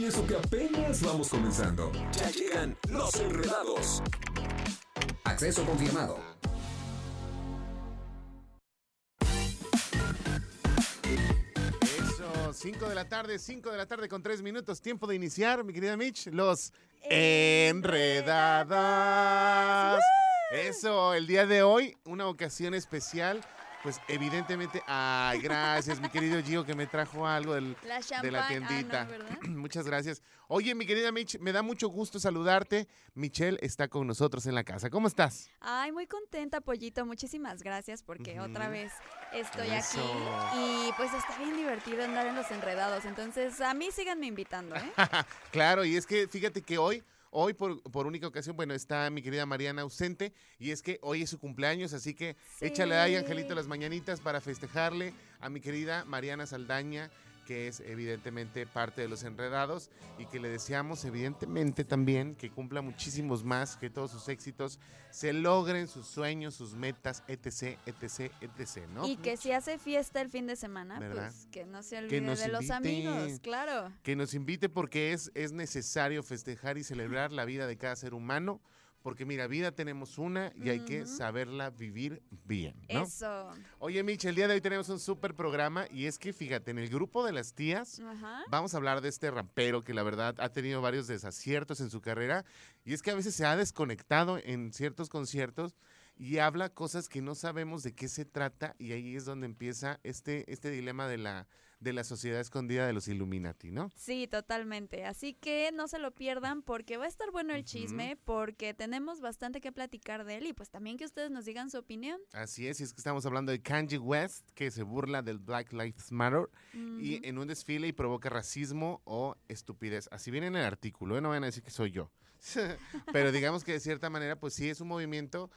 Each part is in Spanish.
Y eso que apenas vamos comenzando. Ya llegan los enredados. Acceso confirmado. Eso, 5 de la tarde, 5 de la tarde con 3 minutos. Tiempo de iniciar, mi querida Mitch, los enredadas. Eso, el día de hoy, una ocasión especial. Pues evidentemente, ay, gracias, mi querido Gio, que me trajo algo del, La de la ah, no, tiendita. Muchas gracias. Oye, mi querida Mitch, me da mucho gusto saludarte. Michelle está con nosotros en la casa. ¿Cómo estás? Ay, muy contenta, Pollito. Muchísimas gracias porque otra vez estoy Eso. aquí y pues está bien divertido andar en los enredados. Entonces, a mí síganme invitando, ¿eh? Claro, y es que fíjate que hoy, hoy por, por única ocasión, bueno, está mi querida Mariana ausente y es que hoy es su cumpleaños, así que échale ahí, Angelito, las mañanitas para festejarle a mi querida Mariana Saldaña que es evidentemente parte de los enredados y que le deseamos evidentemente también que cumpla muchísimos más, que todos sus éxitos se logren, sus sueños, sus metas, etc, etc, etc, ¿no? Y que si hace fiesta el fin de semana, ¿Verdad? pues que no se olvide de los amigos, claro. que nos invite porque es, es necesario festejar y celebrar la vida de cada ser humano, porque mira, vida tenemos una y hay que saberla vivir bien, ¿no? Eso. Oye, Mitch, el día de hoy tenemos un súper programa y es que fíjate, en el grupo de las tías vamos a hablar de este rapero que la verdad ha tenido varios desaciertos en su carrera y es que a veces se ha desconectado en ciertos conciertos y habla cosas que no sabemos de qué se trata y ahí es donde empieza este, este dilema de la, de la sociedad escondida de los Illuminati, ¿no? Sí, totalmente. Así que no se lo pierdan porque va a estar bueno el chisme, porque tenemos bastante que platicar de él y pues también que ustedes nos digan su opinión. Así es, y es que estamos hablando de Kanye West, que se burla del Black Lives Matter y en un desfile y provoca racismo o estupidez. Así viene en el artículo, ¿eh? no van a decir que soy yo. Pero digamos que de cierta manera, pues sí es un movimiento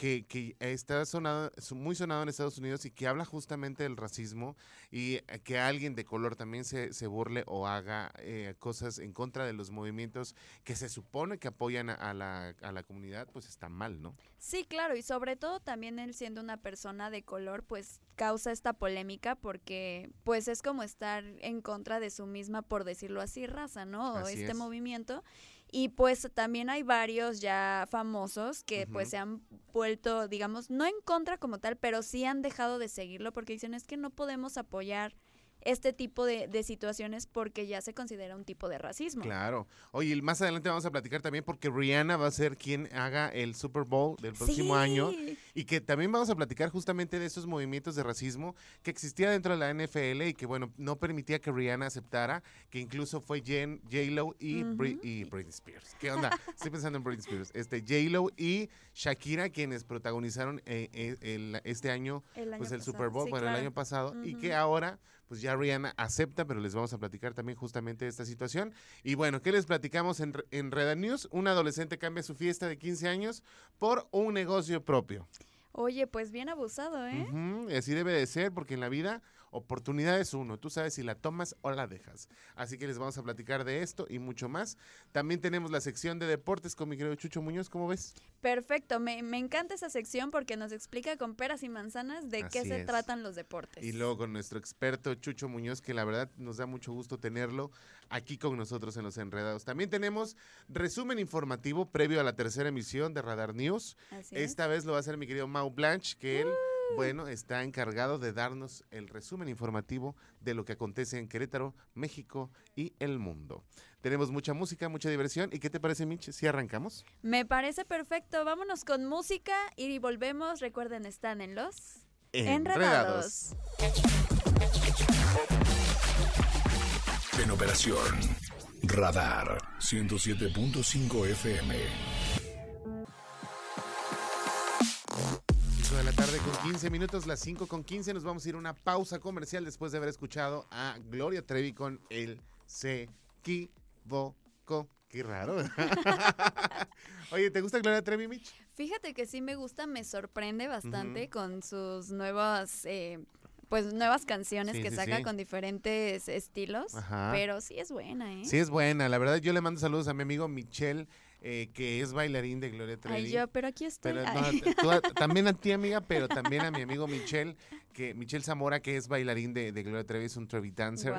que, que está sonado, muy sonado en Estados Unidos y que habla justamente del racismo y eh, que alguien de color también se, se burle o haga eh, cosas en contra de los movimientos que se supone que apoyan a, a la, a la comunidad, pues está mal, ¿no? Sí, claro, y sobre todo también él siendo una persona de color, pues causa esta polémica porque pues es como estar en contra de su misma, por decirlo así, raza, ¿no? Así este es. movimiento. Y pues también hay varios ya famosos que pues se han vuelto, digamos, no en contra como tal, pero sí han dejado de seguirlo porque dicen es que no podemos apoyar este tipo de, de situaciones porque ya se considera un tipo de racismo. Claro. Oye, más adelante vamos a platicar también porque Rihanna va a ser quien haga el Super Bowl del próximo año Sí. y que también vamos a platicar justamente de esos movimientos de racismo que existía dentro de la NFL y que, bueno, no permitía que Rihanna aceptara, que incluso fue Jen, J-Lo y, Bri- Ujú. y Britney Spears. ¿Qué onda? Estoy pensando en Britney Spears. Este, J-Lo y Shakira, quienes protagonizaron eh, eh, el- este año El año pues el pasado, Super Bowl, sí, bueno, claro. el año pasado, y que ahora pues ya Rihanna acepta, pero les vamos a platicar también justamente de esta situación. Y bueno, ¿qué les platicamos en, en Reda News? Un adolescente cambia su fiesta de 15 años por un negocio propio. Oye, pues bien abusado, ¿eh? Así debe de ser, porque en la vida oportunidad es uno. Tú sabes si la tomas o la dejas. Así que les vamos a platicar de esto y mucho más. También tenemos la sección de deportes con mi querido Chucho Muñoz, ¿cómo ves? Perfecto, me, me encanta esa sección porque nos explica con peras y manzanas de qué se es. tratan los deportes. Y luego con nuestro experto Chucho Muñoz, que la verdad nos da mucho gusto tenerlo aquí con nosotros en Los Enredados. También tenemos resumen informativo previo a la tercera emisión de Radar News. Así es. Esta vez lo va a hacer mi querido Mau Blanche, que él, bueno, está encargado de darnos el resumen informativo de lo que acontece en Querétaro, México y el mundo. Tenemos mucha música, mucha diversión. ¿Y qué te parece, Mitch, si arrancamos? Me parece perfecto. Vámonos con música y volvemos. Recuerden, están en los Enredados. En operación Radar 107.5 FM. De la tarde con 15 minutos, las 5 con 15. Nos vamos a ir a una pausa comercial después de haber escuchado a Gloria Trevi con el Se equivocó. Qué raro. Oye, ¿te gusta Gloria Trevi, Mitch? Fíjate que sí me gusta, me sorprende bastante con sus nuevas, eh, pues nuevas canciones Sí, que sí, saca sí. con diferentes estilos, Ajá. pero sí es buena, ¿eh? Sí, es buena. La verdad, yo le mando saludos a mi amigo Michelle, eh, que es bailarín de Gloria Trevi. Ay, yo, pero aquí estoy. Pero no, también a ti, amiga, pero también a mi amigo Michelle, que Michelle Zamora, que es bailarín de, de Gloria Trevi, es un Trevi dancer.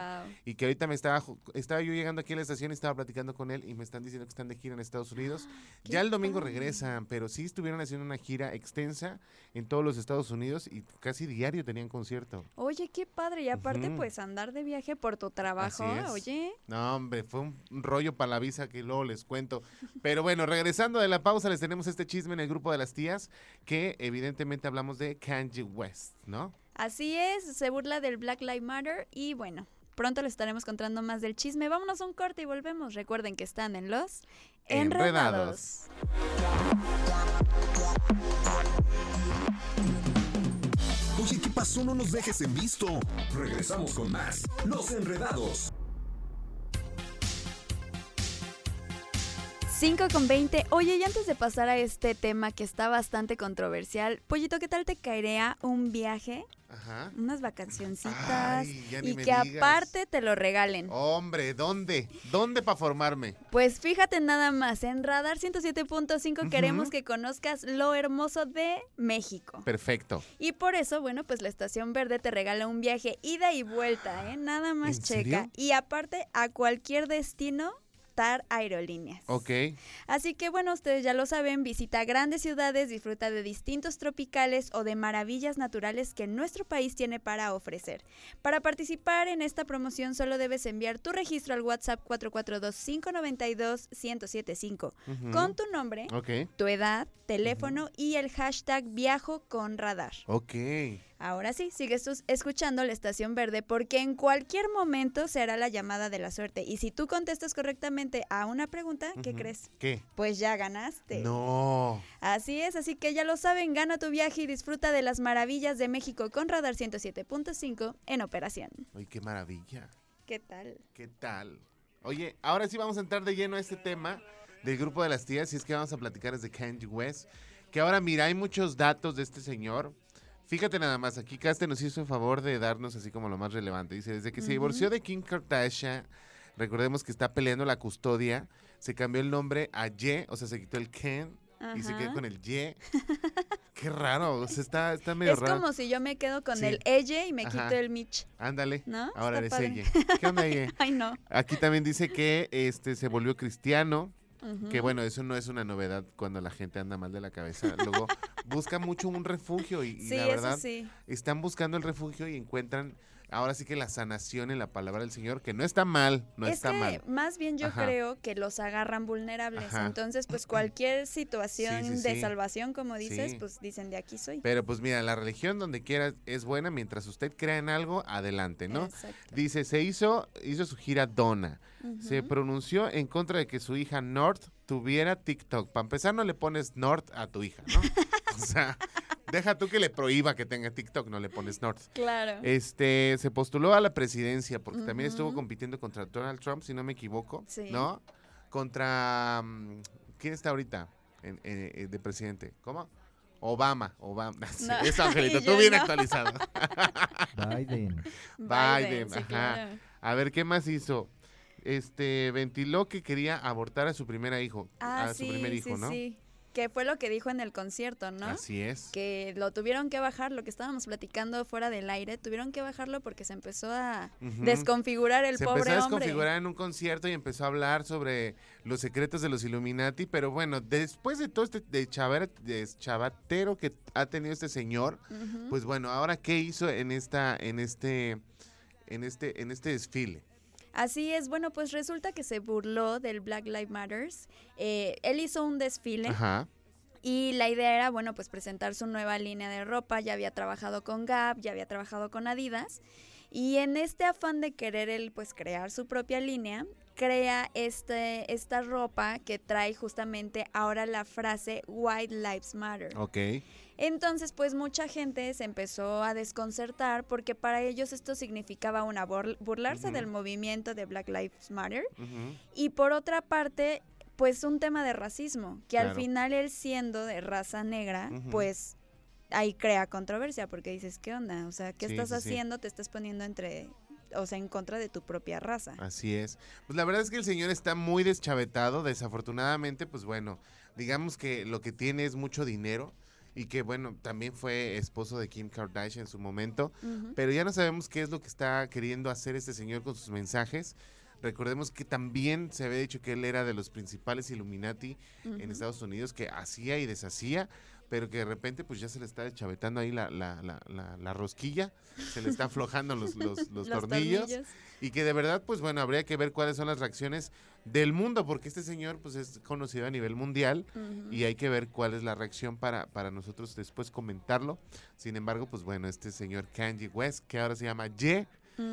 Y que ahorita me estaba, estaba yo llegando aquí a la estación y estaba platicando con él y me están diciendo que están de gira en Estados Unidos. ya el domingo padre. regresan, pero sí estuvieron haciendo una gira extensa en todos los Estados Unidos y casi diario tenían concierto. Oye, qué padre. Y aparte, Ujú. pues andar de viaje por tu trabajo, oye. No, hombre, fue un un rollo para la visa que luego les cuento. Pero bueno, regresando de la pausa, les tenemos este chisme en el grupo de las tías, que evidentemente hablamos de Kanye West, ¿no? Así es, se burla del Black Lives Matter y bueno, pronto les estaremos contando más del chisme. Vámonos a un corte y volvemos. Recuerden que están en los Enredados. Enredados. Oye, ¿qué pasó? No nos dejes en visto. Regresamos con más. Los enredados. 5 con 20. Oye, y antes de pasar a este tema que está bastante controversial, Pollito, ¿qué tal te caería un viaje, Ajá. unas vacacioncitas Ay, ya ni y me que digas. Aparte te lo regalen? Hombre, ¿dónde? ¿Dónde para formarme? Pues fíjate nada más, en Radar 107.5 Ujú. queremos que conozcas lo hermoso de México. Perfecto. Y por eso, bueno, pues la Estación Verde te regala un viaje ida y vuelta, ¿eh? Nada más ¿En checa. serio? Y aparte, a cualquier destino, Aerolíneas. Ok. Así que bueno, ustedes ya lo saben, visita grandes ciudades, disfruta de distintos tropicales o de maravillas naturales que nuestro país tiene para ofrecer. Para participar en esta promoción solo debes enviar tu registro al WhatsApp 442-592-1075 Ujú. con tu nombre, tu edad, teléfono y el hashtag viajo con radar. Ok. Ahora sí, sigues escuchando la estación verde porque en cualquier momento será la llamada de la suerte. Y si tú contestas correctamente a una pregunta, ¿qué crees? ¿Qué? Pues ya ganaste. No. Así es, así que ya lo saben, gana tu viaje y disfruta de las maravillas de México con Radar 107.5 en operación. Ay, qué maravilla. ¿Qué tal? ¿Qué tal? Oye, ahora sí vamos a entrar de lleno a este tema del grupo de las tías y es que vamos a platicar desde Kanye West. Que ahora, mira, hay muchos datos de este señor. Fíjate nada más, aquí Caste nos hizo el favor de darnos así como lo más relevante. Dice, desde que se divorció de Kim Kardashian, recordemos que está peleando la custodia, se cambió el nombre a Ye, o sea, se quitó el Ken y se quedó con el Ye. Qué raro, o sea, está, está medio Es raro. como si yo me quedo con Sí. el Elle y me Ajá. quito el Mitch, Ándale, ¿no? ahora Está eres padre. ella. ¿Qué onda, Ye? Ay, no. Aquí también dice que este se volvió cristiano, Que bueno, eso no es una novedad cuando la gente anda mal de la cabeza. Luego busca mucho un refugio y, y Sí, la verdad sí. están buscando el refugio y encuentran ahora sí que la sanación en la palabra del Señor, que no está mal, no es está que mal. más bien yo Ajá. creo que los agarran vulnerables. Ajá. Entonces, pues cualquier situación Sí, sí, de sí. salvación, como dices, pues dicen de aquí soy. Pero pues mira, la religión donde quiera es buena mientras usted crea en algo, adelante, ¿no? Exacto. Dice, se hizo, hizo su gira Se pronunció en contra de que su hija North tuviera TikTok. Para empezar, no le pones North a tu hija, ¿no? o sea, deja tú que le prohíba que tenga TikTok, no le pones North. Claro. Este, se postuló a la presidencia porque también estuvo compitiendo contra Donald Trump, si no me equivoco, Sí. ¿no? Contra, mm, ¿quién está ahorita en- en- eh, de presidente? ¿Cómo? Obama, Obama. Sí, No, Eso, Angelito, tú bien no. actualizado. Biden. Biden, sí, ajá. claro. A ver, ¿qué más hizo? Este, ventiló que quería abortar a su primer hijo, Ah, a sí, su primer hijo, sí, ¿no? sí. Que fue lo que dijo en el concierto, ¿no? Así es. Que lo tuvieron que bajar, lo que estábamos platicando fuera del aire, tuvieron que bajarlo porque se empezó a desconfigurar el se pobre empezó a hombre. desconfigurar en un concierto y empezó a hablar sobre los secretos de los Illuminati, pero bueno, después de todo este de chavar- deschavatero que ha tenido este señor, pues bueno, ahora qué hizo en esta en este en este en este desfile. Así es, bueno, pues resulta que se burló del Black Lives Matters. Eh, él hizo un desfile Ajá. y la idea era, bueno, pues presentar su nueva línea de ropa. Ya había trabajado con Gap, ya había trabajado con Adidas. Y en este afán de querer él, pues crear su propia línea, crea este, esta ropa que trae justamente ahora la frase White Lives Matter. Ok. Entonces, pues mucha gente se empezó a desconcertar porque para ellos esto significaba una bur- burlarse del movimiento de Black Lives Matter y por otra parte, pues un tema de racismo, que al final él siendo de raza negra, pues ahí crea controversia porque dices, ¿qué onda? O sea, ¿qué Sí, estás sí, sí. haciendo? Te estás poniendo entre, o sea, en contra de tu propia raza. Así es. Pues la verdad es que el señor está muy deschavetado. Desafortunadamente, pues bueno, digamos que lo que tiene es mucho dinero y que bueno, también fue esposo de Kim Kardashian en su momento. Pero ya no sabemos qué es lo que está queriendo hacer este señor con sus mensajes. Recordemos que también se había dicho que él era de los principales Illuminati en. Estados Unidos, que hacía y deshacía, pero que de repente pues ya se le está deschavetando ahí la, la, la, la- la rosquilla, se le está aflojando los, los, los tornillos. Y que de verdad, pues bueno, habría que ver cuáles son las reacciones del mundo, porque este señor pues es conocido a nivel mundial y hay que ver cuál es la reacción para, para nosotros después comentarlo. Sin embargo, pues bueno, este señor Kanye West, que ahora se llama Ye,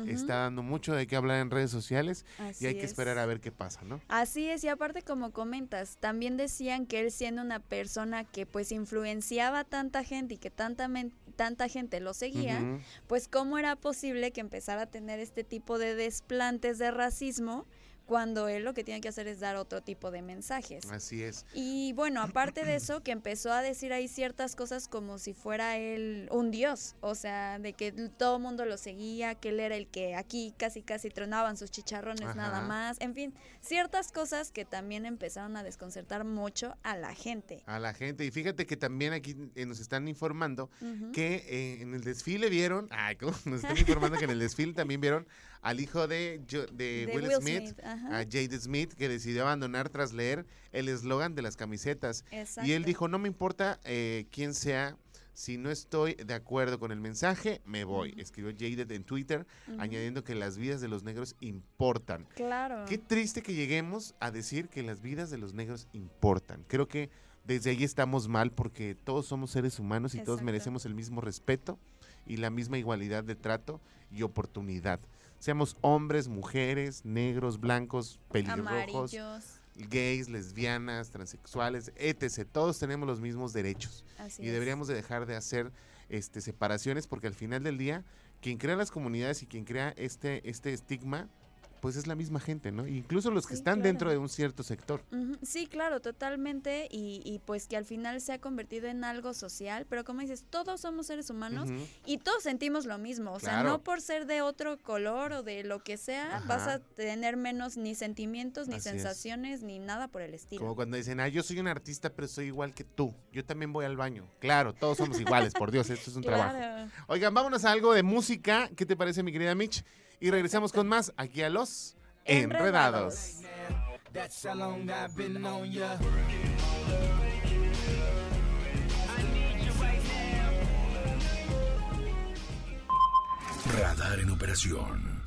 Está dando mucho de qué hablar en redes sociales Así y hay que esperar es. a ver qué pasa, ¿no? Así es, y aparte como comentas, también decían que él siendo una persona que pues influenciaba a tanta gente y que tanta, tanta gente lo seguía, pues cómo era posible que empezara a tener este tipo de desplantes de racismo cuando él lo que tiene que hacer es dar otro tipo de mensajes. Así es. Y bueno, aparte de eso, que empezó a decir ahí ciertas cosas como si fuera él un dios, o sea, de que todo el mundo lo seguía, que él era el que aquí casi casi tronaban sus chicharrones nada más, en fin, ciertas cosas que también empezaron a desconcertar mucho a la gente. A la gente. Y fíjate que también aquí eh, nos están informando que eh, en el desfile vieron, ay, ¿cómo? nos están informando que en el desfile también vieron al hijo de, Jo- de De Will, Will Smith, a Jade Smith, que decidió abandonar tras leer el eslogan de las camisetas. Y él dijo, no me importa eh, quién sea, si no estoy de acuerdo con el mensaje, me voy. Ujú. Escribió Jade en Twitter, añadiendo que las vidas de los negros importan. Claro. Qué triste que lleguemos a decir que las vidas de los negros importan. Creo que desde ahí estamos mal porque todos somos seres humanos y todos merecemos el mismo respeto y la misma igualdad de trato y oportunidad. Seamos hombres, mujeres, negros, blancos, pelirrojos, Amarillos. gays, lesbianas, transexuales, etc. Todos tenemos los mismos derechos Así y es. deberíamos de dejar de hacer este, separaciones porque al final del día quien crea las comunidades y quien crea este, este estigma pues es la misma gente, ¿no? Incluso los que Sí, están claro. dentro de un cierto sector. Sí, claro, totalmente. Y, y pues que al final se ha convertido en algo social. Pero como dices, todos somos seres humanos y todos sentimos lo mismo. O sea, Claro. no por ser de otro color o de lo que sea, vas a tener menos ni sentimientos, ni Así es. sensaciones, ni nada por el estilo. Como cuando dicen, ah, yo soy un artista, pero soy igual que tú. Yo también voy al baño. Claro, todos somos iguales, por Dios, esto es un trabajo. Oigan, vámonos a algo de música. ¿Qué te parece, mi querida Mitch? Y regresamos con más aquí a los Enredados. Radar en operación.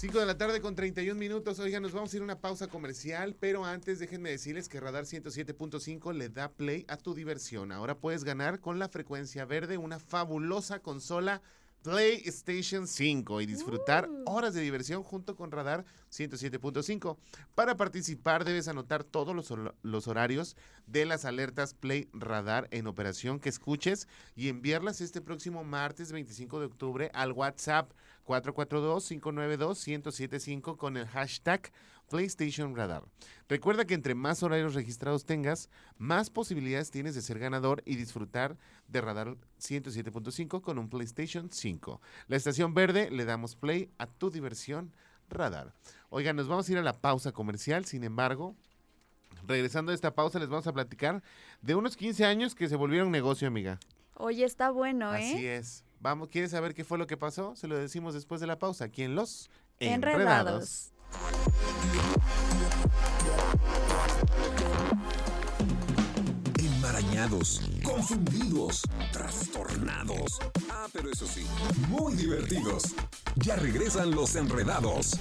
Cinco de la tarde con 31 minutos. Oigan, nos vamos a ir a una pausa comercial, pero antes déjenme decirles que Radar 107.5 le da play a tu diversión. Ahora puedes ganar con la frecuencia verde una fabulosa consola PlayStation 5 y disfrutar Uh. horas de diversión junto con Radar 107.5. Para participar debes anotar todos los, hor- los horarios de las alertas Play Radar en operación que escuches y enviarlas este próximo martes 25 de octubre al WhatsApp 442-592-1075 con el hashtag PlayStation Radar. Recuerda que entre más horarios registrados tengas, más posibilidades tienes de ser ganador y disfrutar de Radar 107.5 con un PlayStation 5. La estación verde le damos play a tu diversión Radar. Oigan, nos vamos a ir a la pausa comercial, sin embargo, regresando a esta pausa les vamos a platicar de unos 15 años que se volvieron negocio, amiga. Oye, está bueno, ¿eh? Así es. Vamos, ¿quieres saber qué fue lo que pasó? Se lo decimos después de la pausa, aquí en Los Enredados. Enmarañados, confundidos, trastornados. Ah, pero eso sí, muy divertidos. Ya regresan los enredados.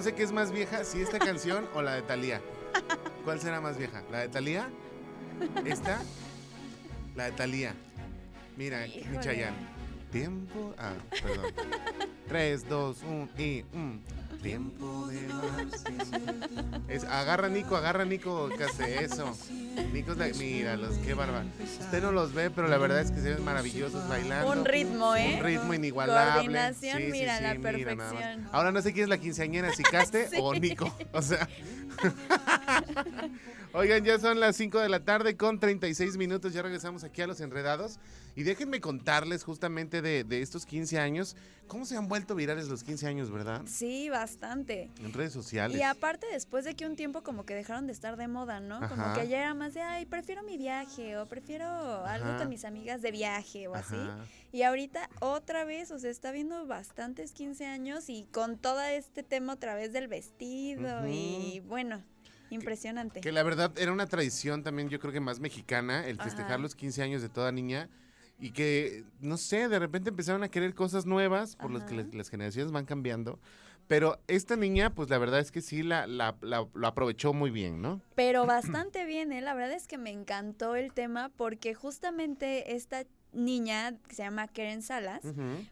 No sé qué es más vieja, si esta canción o la de Thalía. ¿Cuál será más vieja? ¿La de Thalía? ¿Esta? La de Thalía. Mira, mi Híjole. Chayanne. Tiempo. Ah, perdón. 3, 2, 1 y. mm. Tiempo de. Es, agarra Nico, agarra Nico que hace eso. Nico es la. Míralos, qué bárbaro. Usted no los ve, pero la verdad es que se ven maravillosos bailando. Un ritmo, ¿eh? Un ritmo inigualable. Coordinación, mira, la perfección. Ahora no sé quién es la quinceañera, si Caste Sí. o Nico. O sea. Oigan, ya son las 5 de la tarde con 36 minutos. Ya regresamos aquí a Los Enredados. Y déjenme contarles justamente de, de estos 15 años. ¿Cómo se han vuelto virales los 15 años, verdad? Sí, bastante. En redes sociales. Y aparte, después de que un tiempo como que dejaron de estar de moda, ¿no? Como que ya era más de, ay, prefiero mi viaje o prefiero algo con mis amigas de viaje o así. Y ahorita otra vez, o sea, está viendo bastantes 15 años y con todo este tema otra vez del vestido y bueno, impresionante. Que la verdad era una tradición también, yo creo que más mexicana, el festejar los 15 años de toda niña. Y que, no sé, de repente empezaron a querer cosas nuevas por las que las, generaciones van cambiando. Pero esta niña, pues la verdad es que sí la, la- la- lo aprovechó muy bien, ¿no? Pero bastante bien, ¿eh? La verdad es que me encantó el tema porque justamente esta niña que se llama Karen Salas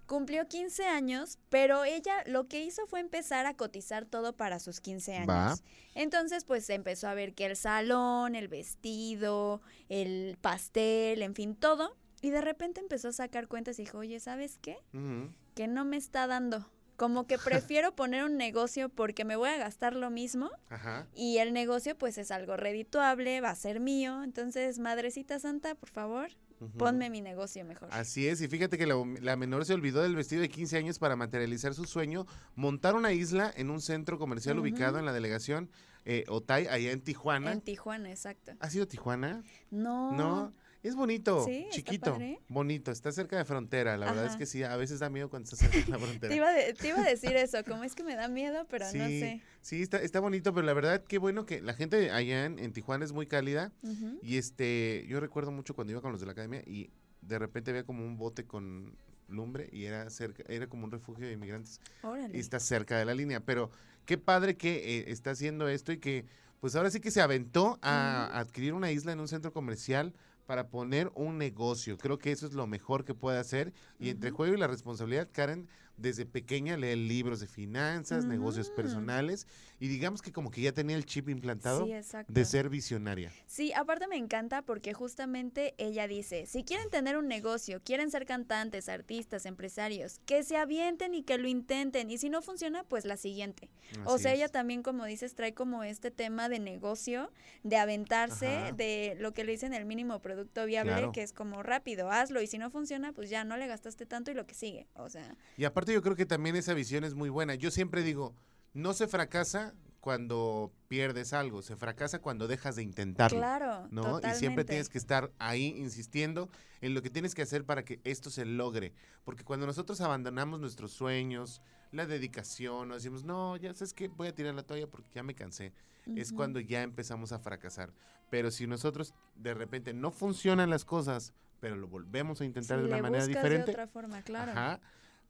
cumplió 15 años, pero ella lo que hizo fue empezar a cotizar todo para sus 15 años. Va. Entonces, pues empezó a ver que el salón, el vestido, el pastel, en fin, todo. Y de repente empezó a sacar cuentas y dijo, oye, ¿sabes qué? Que no me está dando. Como que prefiero poner un negocio porque me voy a gastar lo mismo Ajá. y el negocio pues es algo redituable, va a ser mío. Entonces, Madrecita Santa, por favor, ujú. ponme mi negocio mejor. Así es, y fíjate que la, la menor se olvidó del vestido de 15 años para materializar su sueño, montar una isla en un centro comercial ubicado en la delegación eh, Otay, allá en Tijuana. En Tijuana, exacto. ¿Ha sido Tijuana? No. No, es bonito, Sí, chiquito, bonito, está cerca de frontera, la verdad es que sí, a veces da miedo cuando está cerca de la frontera. Te iba, de- te iba a decir eso, como es que me da miedo, pero sí, no sé. sí, está, está bonito, pero la verdad qué bueno que la gente allá en, en Tijuana es muy cálida y este, yo recuerdo mucho cuando iba con los de la academia y de repente había como un bote con lumbre y era cerca, era como un refugio de inmigrantes Órale. y está cerca de la línea, pero qué padre que eh, está haciendo esto y que pues ahora sí que se aventó a adquirir una isla en un centro comercial para poner un negocio. Creo que eso es lo mejor que puede hacer. Y entre juego y la responsabilidad, Karen desde pequeña lee libros de finanzas, negocios Mm. personales y digamos que como que ya tenía el chip implantado Sí, de ser visionaria. Sí, aparte me encanta porque justamente ella dice, si quieren tener un negocio, quieren ser cantantes, artistas, empresarios, que se avienten y que lo intenten y si no funciona, pues la siguiente. o sea, ella también, como dices, trae como este tema de negocio, de aventarse, Ajá. de lo que le dicen el mínimo producto viable, Claro. que es como rápido, hazlo y si no funciona, pues ya no le gastaste tanto y lo que sigue. O sea, Y aparte yo creo que también esa visión es muy buena. Yo siempre digo, no se fracasa cuando pierdes algo, se fracasa cuando dejas de intentarlo. claro, ¿no? totalmente. Y siempre tienes que estar ahí insistiendo en lo que tienes que hacer para que esto se logre. Porque cuando nosotros abandonamos nuestros sueños, la dedicación, o decimos, no, ya sabes que voy a tirar la toalla porque ya me cansé, es Ujú. cuando ya empezamos a fracasar. Pero si nosotros de repente no funcionan las cosas, pero lo volvemos a intentar Sí, de una manera diferente, De otra forma, claro. Ajá.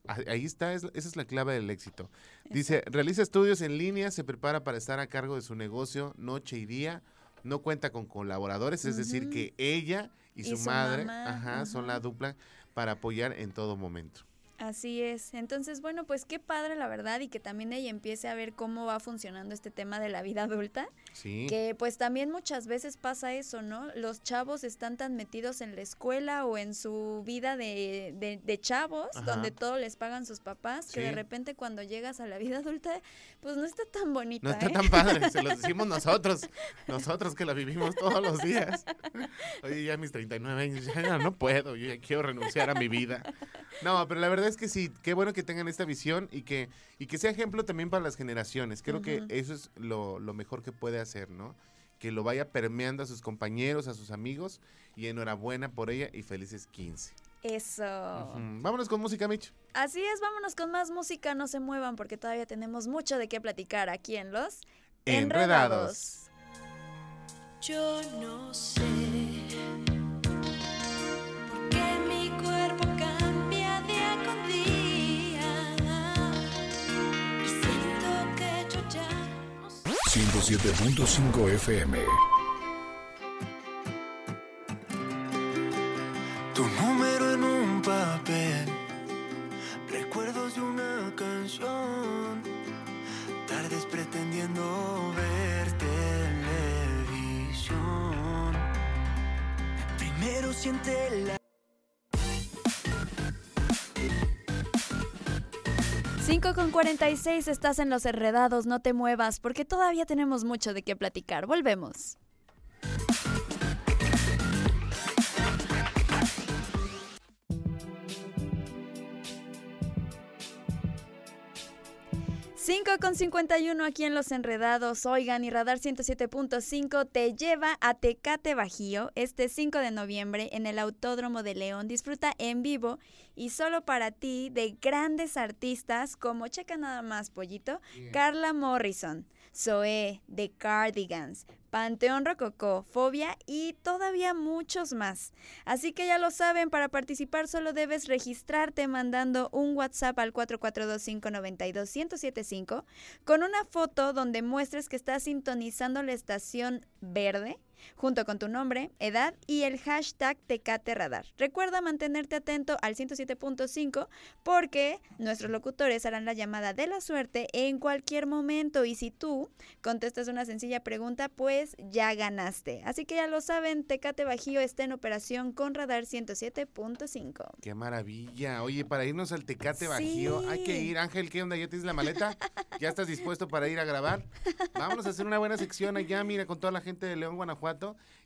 Ah, Ahí está, es- esa es la clave del éxito. Dice, realiza estudios en línea, se prepara para estar a cargo de su negocio noche y día, no cuenta con colaboradores, es decir, que ella y, Y su, su madre mamá, ajá, son la dupla para apoyar en todo momento. Así es. Entonces, bueno, pues qué padre la verdad y que también ella empiece a ver cómo va funcionando este tema de la vida adulta, Sí, que pues también muchas veces pasa eso, ¿no? Los chavos están tan metidos en la escuela o en su vida de, de, de chavos, Ajá. donde todo les pagan sus papás, que de repente cuando llegas a la vida adulta, pues no está tan bonita, no está ¿eh? tan padre, se lo decimos nosotros, nosotros que la vivimos todos los días. Oye, ya mis 39 años, ya no puedo, yo ya quiero renunciar a mi vida. No, pero la verdad es que sí, qué bueno que tengan esta visión y que, y que sea ejemplo también para las generaciones. Creo que eso es lo, lo mejor que puede hacer, ¿no? Que lo vaya permeando a sus compañeros, a sus amigos y enhorabuena por ella y felices 15. Eso. Vámonos con música, Mitch. Así es, vámonos con más música, no se muevan porque todavía tenemos mucho de qué platicar aquí en Los Enredados. Yo no sé 107.5 FM. Tu número en un papel, recuerdos de una canción, tardes pretendiendo ver televisión. Primero siente la 5 con 46 estás en los enredados, no te muevas porque todavía tenemos mucho de qué platicar. Volvemos. Cinco con 51 aquí en Los Enredados. Oigan, y Radar 107.5 te lleva a Tecate Bajío este 5 de noviembre en el Autódromo de León. Disfruta en vivo y solo para ti de grandes artistas como, checa nada más, pollito, Carla Morrison, Zoé, The Cardigans, Panteón Rococó, Fobia y todavía muchos más. Así que ya lo saben, para participar solo debes registrarte mandando un WhatsApp al 442-592-1075 con una foto donde muestres que estás sintonizando la estación verde junto con tu nombre, edad y el hashtag Tecate Radar. Recuerda mantenerte atento al 107.5 porque nuestros locutores harán la llamada de la suerte en cualquier momento y si tú contestas una sencilla pregunta, pues ya ganaste. Así que ya lo saben, Tecate Bajío está en operación con Radar 107.5. Qué maravilla. Oye, para irnos al Tecate Bajío, hay que ir. Ángel, ¿qué onda? ¿Ya tienes la maleta? ¿Ya estás dispuesto para ir a grabar? Vámonos a hacer una buena sección allá, mira, con toda la gente de León, Guanajuato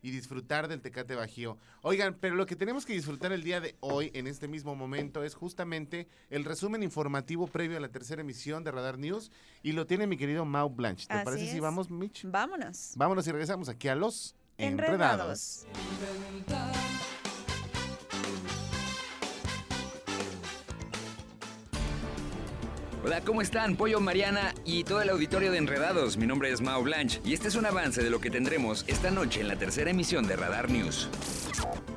y disfrutar del Tecate Bajío. Oigan, pero lo que tenemos que disfrutar el día de hoy, en este mismo momento, es justamente el resumen informativo previo a la tercera emisión de Radar News y lo tiene mi querido Mau Blanche. ¿Te Así parece si vamos, Mitch? Vámonos. Vámonos y regresamos aquí a los Enredados. Enredados. Hola, ¿cómo están? Pollo Mariana y todo el auditorio de Enredados. Mi nombre es Mao Blanche y este es un avance de lo que tendremos esta noche en la tercera emisión de Radar News.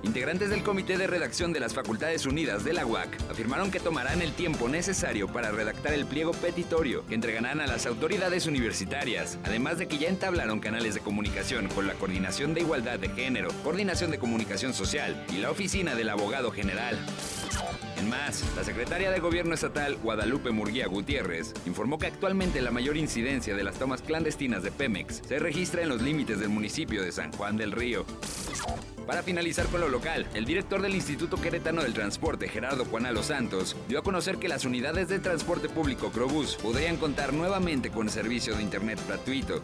Integrantes del Comité de Redacción de las Facultades Unidas de la UAC afirmaron que tomarán el tiempo necesario para redactar el pliego petitorio que entregarán a las autoridades universitarias, además de que ya entablaron canales de comunicación con la Coordinación de Igualdad de Género, Coordinación de Comunicación Social y la Oficina del Abogado General. En más, la secretaria de Gobierno Estatal, Guadalupe Murguía Gutiérrez, informó que actualmente la mayor incidencia de las tomas clandestinas de Pemex se registra en los límites del municipio de San Juan del Río. Para finalizar con lo local, el director del Instituto Queretano del Transporte, Gerardo Juanalo Santos, dio a conocer que las unidades de transporte público Crobús podrían contar nuevamente con servicio de Internet gratuito.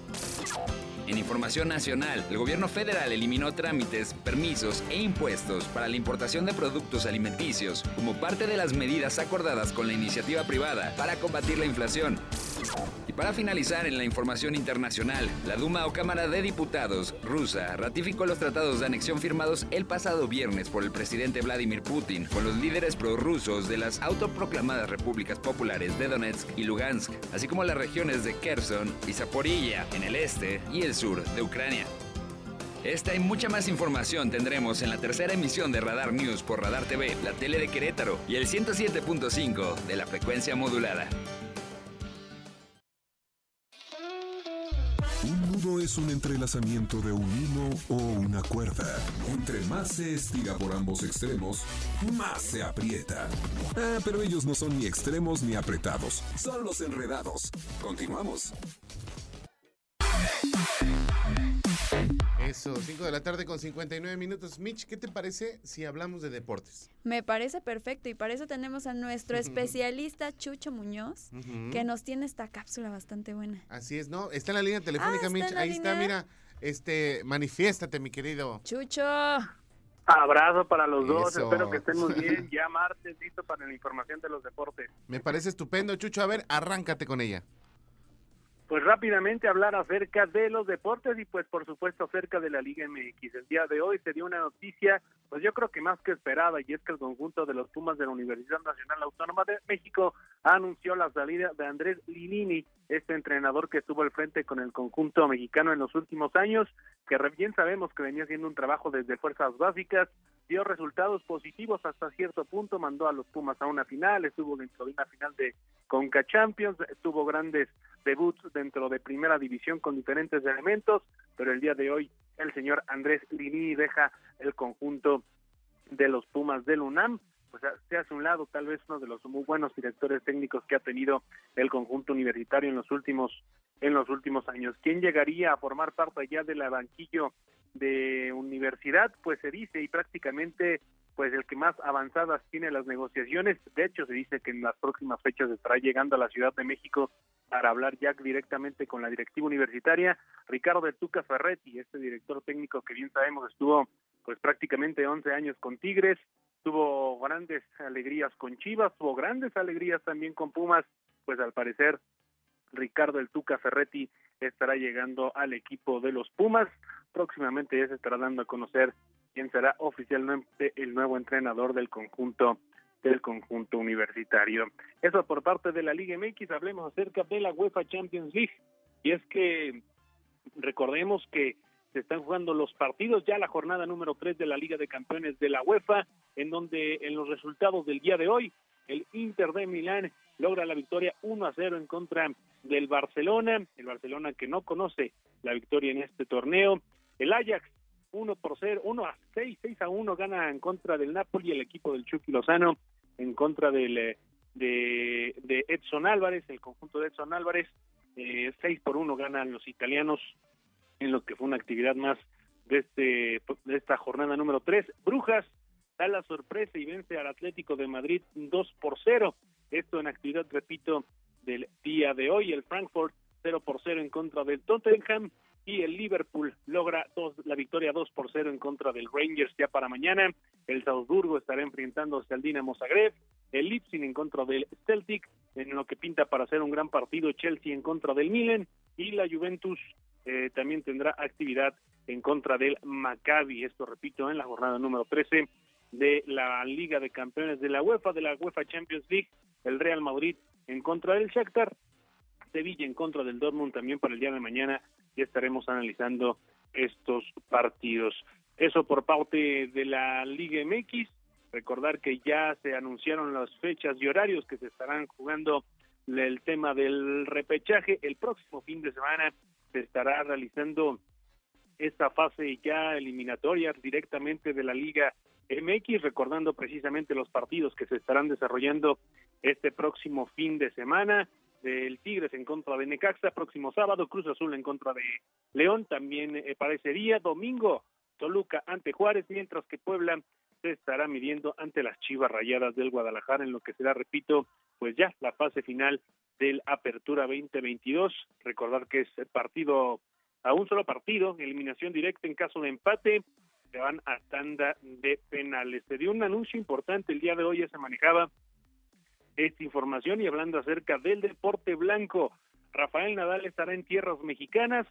En información nacional, el gobierno federal eliminó trámites, permisos e impuestos para la importación de productos alimenticios como parte de las medidas acordadas con la iniciativa privada para combatir la inflación. Para finalizar en la información internacional, la Duma o Cámara de Diputados rusa ratificó los tratados de anexión firmados el pasado viernes por el presidente Vladimir Putin con los líderes prorrusos de las autoproclamadas repúblicas populares de Donetsk y Lugansk, así como las regiones de Kherson y Zaporilla en el este y el sur de Ucrania. Esta y mucha más información tendremos en la tercera emisión de Radar News por Radar TV, la tele de Querétaro y el 107.5 de la frecuencia modulada. Nudo es un entrelazamiento de un hilo o una cuerda. Entre más se estira por ambos extremos, más se aprieta. Ah, pero ellos no son ni extremos ni apretados, son los enredados. Continuamos. Eso, 5 de la tarde con 59 minutos. Mitch, ¿qué te parece si hablamos de deportes? Me parece perfecto y para eso tenemos a nuestro especialista Chucho Muñoz, que nos tiene esta cápsula bastante buena. Así es, ¿no? Está en la línea telefónica, Ah, ¿está Mitch. Ahí está, mira. Este, manifiéstate, mi querido. Chucho. Abrazo para los dos, Eso. espero que estén muy bien. Ya martes, listo para la información de los deportes. Me parece estupendo, Chucho. A ver, arráncate con ella. Pues rápidamente hablar acerca de los deportes y pues por supuesto acerca de la Liga MX. El día de hoy se dio una noticia, pues yo creo que más que esperada, y es que el conjunto de los Pumas de la Universidad Nacional Autónoma de México anunció la salida de Andrés Lilini, este entrenador que estuvo al frente con el conjunto mexicano en los últimos años, que bien sabemos que venía haciendo un trabajo desde fuerzas básicas, dio resultados positivos hasta cierto punto, mandó a los Pumas a una final, estuvo dentro de una final de Conca Champions, tuvo grandes debut dentro de primera división con diferentes elementos, pero el día de hoy el señor Andrés Lini deja el conjunto de los Pumas del UNAM, pues se hace un lado tal vez uno de los muy buenos directores técnicos que ha tenido el conjunto universitario en los últimos en los últimos años. ¿Quién llegaría a formar parte ya del banquillo de universidad? Pues se dice y prácticamente pues el que más avanzadas tiene las negociaciones. De hecho, se dice que en las próximas fechas estará llegando a la Ciudad de México para hablar ya directamente con la directiva universitaria. Ricardo de Tuca Ferretti, este director técnico que bien sabemos estuvo pues prácticamente 11 años con Tigres, tuvo grandes alegrías con Chivas, tuvo grandes alegrías también con Pumas, pues al parecer Ricardo el Tuca Ferretti estará llegando al equipo de los Pumas. Próximamente ya se estará dando a conocer quién será oficialmente el nuevo entrenador del conjunto del conjunto universitario. Eso por parte de la Liga MX, hablemos acerca de la UEFA Champions League. Y es que recordemos que se están jugando los partidos ya la jornada número 3 de la Liga de Campeones de la UEFA, en donde en los resultados del día de hoy el Inter de Milán logra la victoria 1 a 0 en contra del Barcelona, el Barcelona que no conoce la victoria en este torneo. El Ajax 1 por 0, 1 a 6, 6 a 1 gana en contra del Napoli el equipo del Chucky Lozano en contra del eh, de, Edson Álvarez, el conjunto de Edson Álvarez, eh, 6 por 1 ganan los italianos en lo que fue una actividad más de este de esta jornada número 3. Brujas da la sorpresa y vence al Atlético de Madrid 2 por 0. Esto en actividad, repito, del día de hoy. El Frankfurt 0 por 0 en contra del Tottenham y el Liverpool logra dos, la victoria 2 por 0 en contra del Rangers ya para mañana. El Salzburgo estará enfrentándose al Dinamo Zagreb. El Leipzig en contra del Celtic, en lo que pinta para ser un gran partido. Chelsea en contra del Milan y la Juventus eh, también tendrá actividad en contra del Maccabi. Esto repito en la jornada número 13 de la Liga de Campeones de la UEFA, de la UEFA Champions League. El Real Madrid en contra del Shakhtar. Sevilla en contra del Dortmund también para el día de mañana ya estaremos analizando estos partidos. Eso por parte de la Liga MX. Recordar que ya se anunciaron las fechas y horarios que se estarán jugando el tema del repechaje. El próximo fin de semana se estará realizando esta fase ya eliminatoria directamente de la Liga MX, recordando precisamente los partidos que se estarán desarrollando este próximo fin de semana del Tigres en contra de Necaxa, próximo sábado, Cruz Azul en contra de León, también eh, parecería domingo, Toluca ante Juárez, mientras que Puebla se estará midiendo ante las Chivas Rayadas del Guadalajara en lo que será, repito, pues ya la fase final del Apertura 2022. Recordar que es partido a un solo partido, eliminación directa en caso de empate, se van a tanda de penales. Se dio un anuncio importante el día de hoy, ya se manejaba esta información y hablando acerca del deporte blanco. Rafael Nadal estará en tierras mexicanas,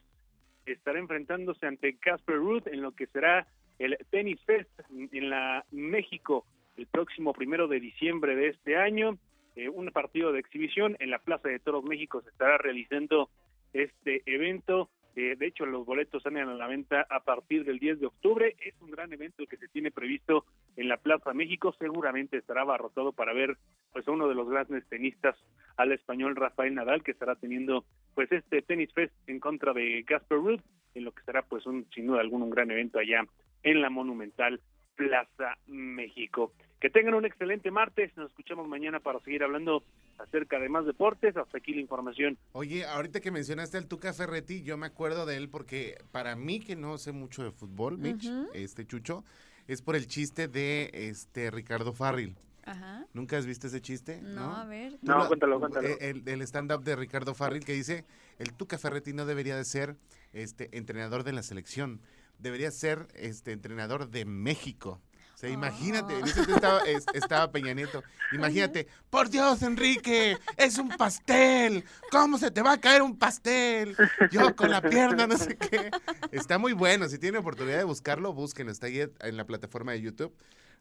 estará enfrentándose ante Casper Ruth en lo que será el Tennis Fest en la México el próximo primero de diciembre de este año. Eh, un partido de exhibición en la Plaza de Toros México se estará realizando este evento eh, de hecho, los boletos salen a la venta a partir del 10 de octubre. Es un gran evento que se tiene previsto en la Plaza México. Seguramente estará abarrotado para ver pues a uno de los grandes tenistas al español Rafael Nadal que estará teniendo pues este tenis fest en contra de Casper Ruud en lo que será pues un sin duda alguno un gran evento allá en la Monumental Plaza México. Que tengan un excelente martes. Nos escuchamos mañana para seguir hablando acerca de más deportes. Hasta aquí la información. Oye, ahorita que mencionaste al Tuca Ferretti, yo me acuerdo de él porque para mí que no sé mucho de fútbol, Mitch, este Chucho, es por el chiste de este Ricardo Farril. Ajá. ¿Nunca has visto ese chiste? No, a ver. No, lo- cuéntalo, cuéntalo. eh, El, el stand-up de Ricardo Farril que dice, el Tuca Ferretti no debería de ser este entrenador de la selección, debería ser este entrenador de México. O sea, imagínate, en ese estaba, es- estaba Peña Nieto. Imagínate, por Dios, Enrique, es un pastel. ¿Cómo se te va a caer un pastel? Yo con la pierna, no sé qué. Está muy bueno. Si tienen oportunidad de buscarlo, búsquenlo. Está ahí en la plataforma de YouTube.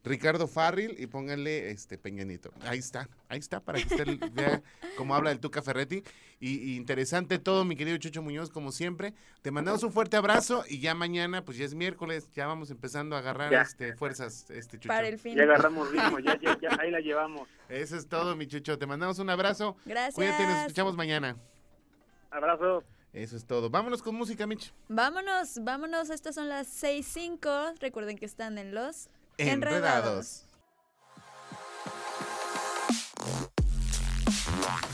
Ricardo Farril y pónganle este Peña Nieto. Ahí está, ahí está, para que usted vea cómo habla el Tuca Ferretti. Y, y interesante todo, mi querido Chucho Muñoz, como siempre. Te mandamos un fuerte abrazo y ya mañana, pues ya es miércoles, ya vamos empezando a agarrar Ya. este, fuerzas, este Chucho. Para el fin. Ya agarramos ritmo, ya, ya, ya, ahí la llevamos. Eso es todo, mi Chucho. Te mandamos un abrazo. Gracias. Cuídate, nos escuchamos mañana. Abrazo. Eso es todo. Vámonos con música, Mitch. Vámonos, vámonos. Estas son las 6.05. Recuerden que están en los Enredados.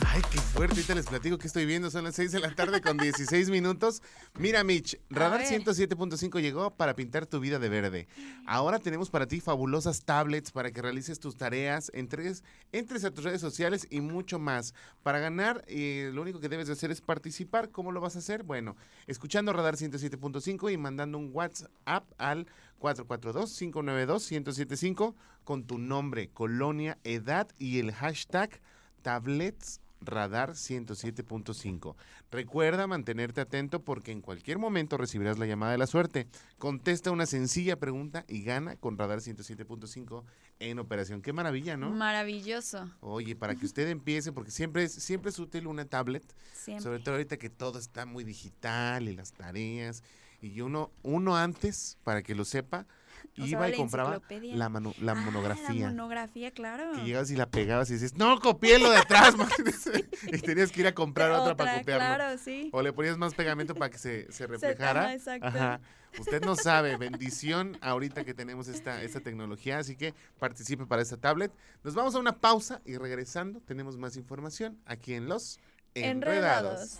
Ay, qué fuerte. Ahorita les platico que estoy viendo. Son las 6 de la tarde con 16 minutos. Mira, Mitch, Radar ver. 107.5 llegó para pintar tu vida de verde. Ahora tenemos para ti fabulosas tablets para que realices tus tareas, entres, entres a tus redes sociales y mucho más. Para ganar, eh, lo único que debes de hacer es participar. ¿Cómo lo vas a hacer? Bueno, escuchando Radar 107.5 y mandando un WhatsApp al 442-592-1075 con tu nombre, colonia, edad y el hashtag tablets radar 107.5. Recuerda mantenerte atento porque en cualquier momento recibirás la llamada de la suerte. Contesta una sencilla pregunta y gana con radar 107.5 en operación. Qué maravilla, ¿no? Maravilloso. Oye, para que usted empiece, porque siempre es, siempre es útil una tablet, Siempre. sobre todo ahorita que todo está muy digital y las tareas. Y uno, uno antes, para que lo sepa, Iba y la compraba la, la Ah, monografía. La monografía, claro. que llegabas y la pegabas y dices, no, copié lo de atrás. man". y tenías que ir a comprar otra, para copiarlo. Claro, sí. O le ponías más pegamento para que se, se reflejara. ajá, exacto. Ajá. Usted no sabe, bendición ahorita que tenemos esta, esta tecnología, así que participe para esta tablet. Nos vamos a una pausa y regresando tenemos más información aquí en Los Enredados. Enredados.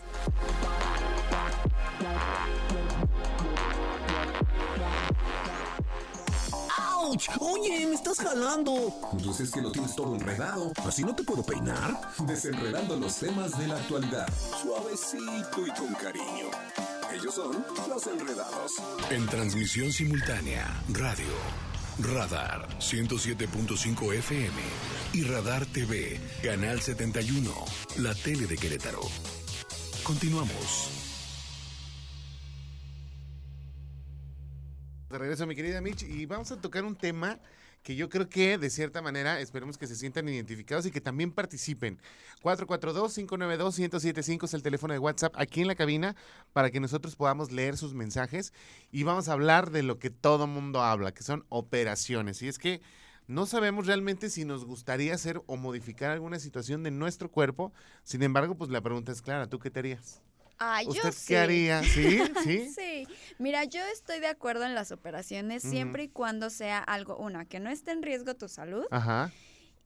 ¡Auch! Oye, me estás jalando. Pues es que lo tienes todo enredado. ¿Así no te puedo peinar? Desenredando los temas de la actualidad. Suavecito y con cariño. Ellos son los enredados. En transmisión simultánea, radio, Radar 107.5 FM y Radar TV, Canal 71, la tele de Querétaro. Continuamos. De regreso, mi querida Mitch, y vamos a tocar un tema que yo creo que de cierta manera esperemos que se sientan identificados y que también participen. 442-592-1075 es el teléfono de WhatsApp aquí en la cabina para que nosotros podamos leer sus mensajes y vamos a hablar de lo que todo mundo habla, que son operaciones. Y es que no sabemos realmente si nos gustaría hacer o modificar alguna situación de nuestro cuerpo. Sin embargo, pues la pregunta es clara, ¿tú qué te harías? Ah, yo ¿Usted sí. qué haría? ¿Sí? ¿Sí? Sí, mira, yo estoy de acuerdo en las operaciones siempre y cuando sea algo, una, que no esté en riesgo tu salud Ajá.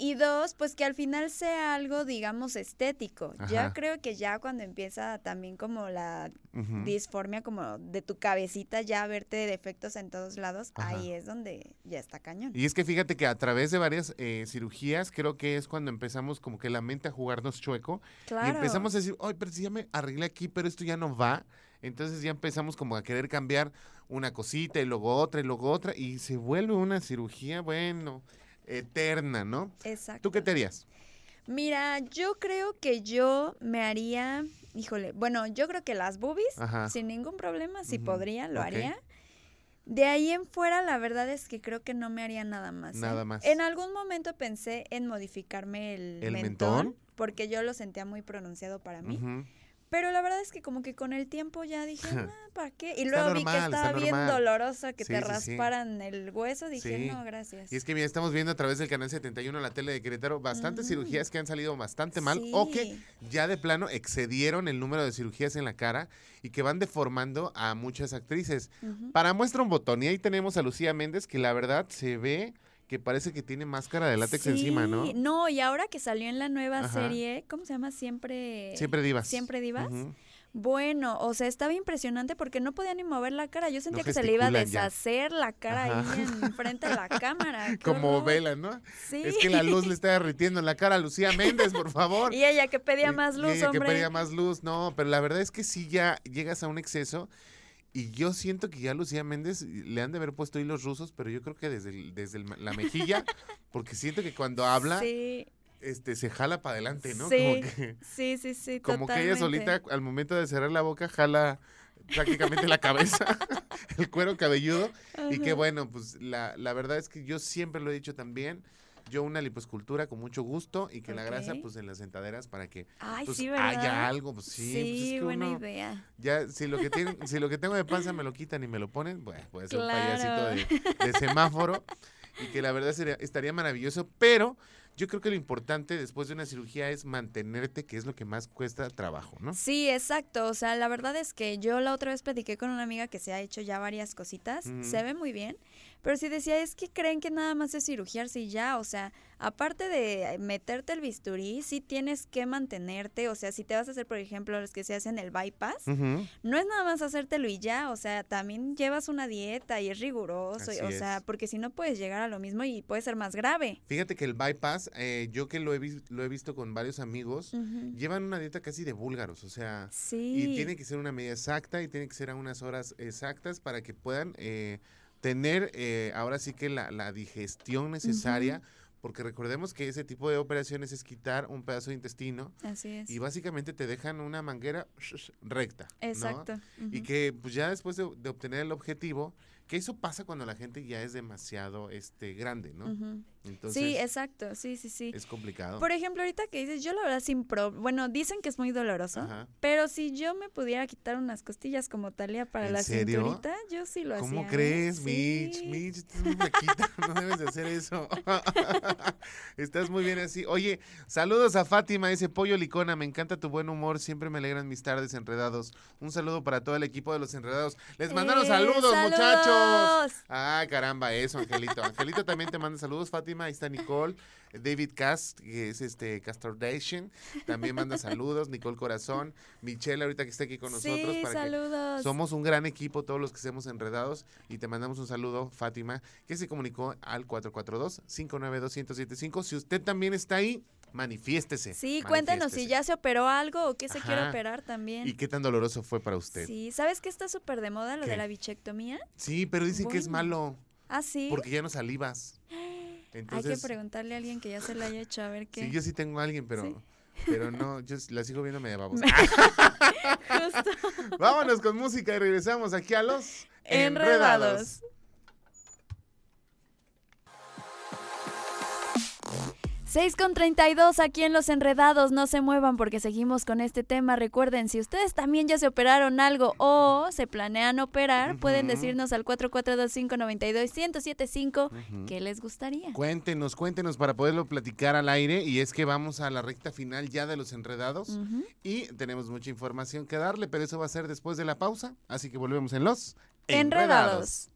Y dos, pues que al final sea algo, digamos, estético. Ajá. Ya creo que ya cuando empieza también como la disformia como de tu cabecita, ya verte defectos en todos lados, Ajá. ahí es donde ya está cañón. Y es que fíjate que a través de varias eh, cirugías creo que es cuando empezamos como que la mente a jugarnos chueco Claro. y empezamos a decir, ay, pero si ya me arreglé aquí, pero esto ya no va. Entonces ya empezamos como a querer cambiar una cosita y luego otra y luego otra y se vuelve una cirugía, bueno, eterna, ¿no? Exacto. ¿Tú qué te harías? Mira, yo creo que yo me haría, híjole, bueno, yo creo que las boobies, Ajá. sin ningún problema, si podría, lo haría. De ahí en fuera, la verdad es que creo que no me haría nada más. ¿eh? Nada más. En algún momento pensé en modificarme el, ¿El mentón, mentón? porque yo lo sentía muy pronunciado para mí. Pero la verdad es que como que con el tiempo ya dije, "Ah, ¿para qué? Y luego vi que estaba bien normal. doloroso que Sí, te sí, sí. rasparan el hueso, dije, no, gracias. Y es que mira, estamos viendo a través del canal 71, la tele de Querétaro, bastantes cirugías que han salido bastante mal o que ya de plano excedieron el número de cirugías en la cara y que van deformando a muchas actrices. Para muestra un botón, y ahí tenemos a Lucía Méndez, que la verdad se ve que parece que tiene máscara de látex encima, ¿no? No, y ahora que salió en la nueva Ajá. serie, ¿cómo se llama? Siempre... Siempre divas. Siempre divas. Bueno, o sea, estaba impresionante porque no podía ni mover la cara. Yo sentía No que se le iba a ya. deshacer la cara Ajá. ahí en frente de la cámara. Como vela, ¿no? Sí. Es que la luz le está derritiendo en la cara a Lucía Méndez, por favor. Y ella que pedía Y- más y luz, ella hombre. que pedía más luz, no, pero la verdad es que sí ya llegas a un exceso y yo siento que ya Lucía Méndez le han de haber puesto hilos rusos, pero yo creo que desde, el- desde el- la mejilla, porque siento que cuando habla, Sí, este, se jala para adelante, ¿no? sí, Como que, sí, sí, sí, como que ella solita al momento de cerrar la boca jala prácticamente la cabeza, el cuero cabelludo. Y que bueno, pues la, la verdad es que yo siempre lo he dicho también. Yo una liposcultura con mucho gusto y que la grasa pues en las sentaderas para que Ay, pues, sí, haya algo, pues sí, pues, es que buena uno- idea. ya si lo que tienen, si lo que tengo de panza me lo quitan y me lo ponen, bueno, puede ser Claro. un payasito de, de semáforo y que la verdad sería, estaría maravilloso, pero Yo creo que lo importante después de una cirugía es mantenerte, que es lo que más cuesta trabajo, ¿no? Sí, exacto. O sea, la verdad es que yo la otra vez platiqué con una amiga que se ha hecho ya varias cositas. Se ve muy bien. Pero sí decía, es que creen que nada más es cirugiarse y ya. O sea, aparte de meterte el bisturí, sí tienes que mantenerte. O sea, si te vas a hacer, por ejemplo, los que se hacen el bypass, no es nada más hacértelo y ya. O sea, también llevas una dieta y es riguroso. y- o sea, porque si no puedes llegar a lo mismo y puede ser más grave. Fíjate que el bypass, eh, yo que lo he, lo he visto con varios amigos, llevan una dieta casi de búlgaros, o sea, Sí. y tiene que ser una medida exacta y tiene que ser a unas horas exactas para que puedan eh, tener eh, ahora sí que la, la digestión necesaria, porque recordemos que ese tipo de operaciones es quitar un pedazo de intestino Así es. y básicamente te dejan una manguera recta. ¿no? Exacto. Y que pues ya después de, de obtener el objetivo, que eso pasa cuando la gente ya es demasiado este grande, ¿no? Ujú. Entonces sí, exacto, sí, sí, sí. es complicado. Por ejemplo, ahorita que dices, yo la verdad sin pro, bueno, dicen que es muy doloroso, Ajá. pero si yo me pudiera quitar unas costillas como Talía para ¿En la serio? cinturita, yo sí lo hacía. ¿Cómo ¿eh? crees, Mitch? Sí. Mitch, estás muy flaquita, no debes de hacer eso. estás muy bien así. Oye, saludos a Fátima, ese pollo licona, me encanta tu buen humor, siempre me alegran mis tardes enredados. Un saludo para todo el equipo de los enredados. Les mandaron ¡Eh, saludos, muchachos. saludos! Ah, caramba, eso, Angelito. Angelito también te manda saludos, Fátima, ahí está Nicole. David Cast, que es este Castordation, también manda saludos, Nicole Corazón, Michelle ahorita que está aquí con nosotros Sí, para que saludos. somos un gran equipo, todos los que estemos enredados. Y te mandamos un saludo, Fátima, que se comunicó al 442-592-1075. Si usted también está ahí, manifiéstese. Sí, cuéntanos si ya se operó algo o qué se quiere operar también. ¿Y qué tan doloroso fue para usted? Sí, Sí, ¿sabes que está súper de moda lo ¿Qué? de la bichectomía? pero dicen que es malo, Ah, sí. porque ya no salivas. Hay que preguntarle a alguien que ya se la haya hecho a ver qué. sí, yo sí tengo a alguien, pero... Sí. Pero no, yo la sigo viendo media babosa. Justo. Vámonos con música y regresamos aquí a los Enredados. 6 con 32 aquí en Los Enredados, no se muevan porque seguimos con este tema. Recuerden, si ustedes también ya se operaron algo o se planean operar, pueden decirnos al 442-592-1075 Ujú. qué les gustaría. Cuéntenos, cuéntenos para poderlo platicar al aire. Y es que vamos a la recta final ya de los enredados. Y tenemos mucha información que darle, pero eso va a ser después de la pausa. Así que volvemos en los Enredados.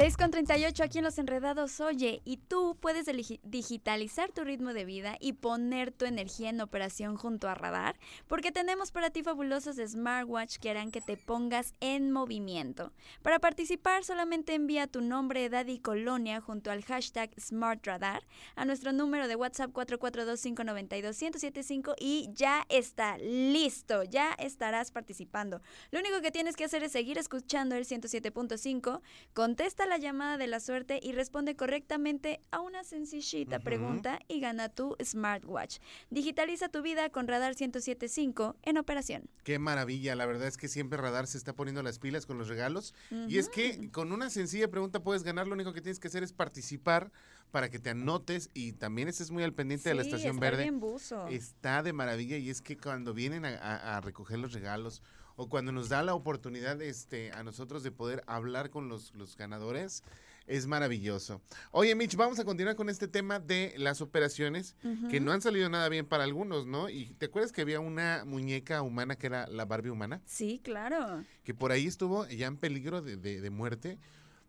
6 con 38 aquí en Los Enredados. Oye, y tú puedes digitalizar tu ritmo de vida y poner tu energía en operación junto a Radar, porque tenemos para ti fabulosos smartwatch que harán que te pongas en movimiento. Para participar, solamente envía tu nombre, edad y colonia junto al hashtag SmartRadar a nuestro número de WhatsApp 442-592-1075 y ya está listo, ya estarás participando. Lo único que tienes que hacer es seguir escuchando el 107.5, contesta la llamada de la suerte y responde correctamente a una sencillita pregunta y gana tu smartwatch. Digitaliza tu vida con Radar 107.5 en operación. Qué maravilla, la verdad es que siempre Radar se está poniendo las pilas con los regalos. Y es que con una sencilla pregunta puedes ganar, lo único que tienes que hacer es participar para que te anotes y también estés muy al pendiente de la estación verde. bien buzo. Está de maravilla y es que cuando vienen a, a- a recoger los regalos o cuando nos da la oportunidad este, a nosotros de poder hablar con los, los ganadores, es maravilloso. Oye, Mitch, vamos a continuar con este tema de las operaciones que no han salido nada bien para algunos, ¿no? Y te acuerdas que había una muñeca humana que era la Barbie humana, Sí, claro. que por ahí estuvo ya en peligro de, de- de muerte,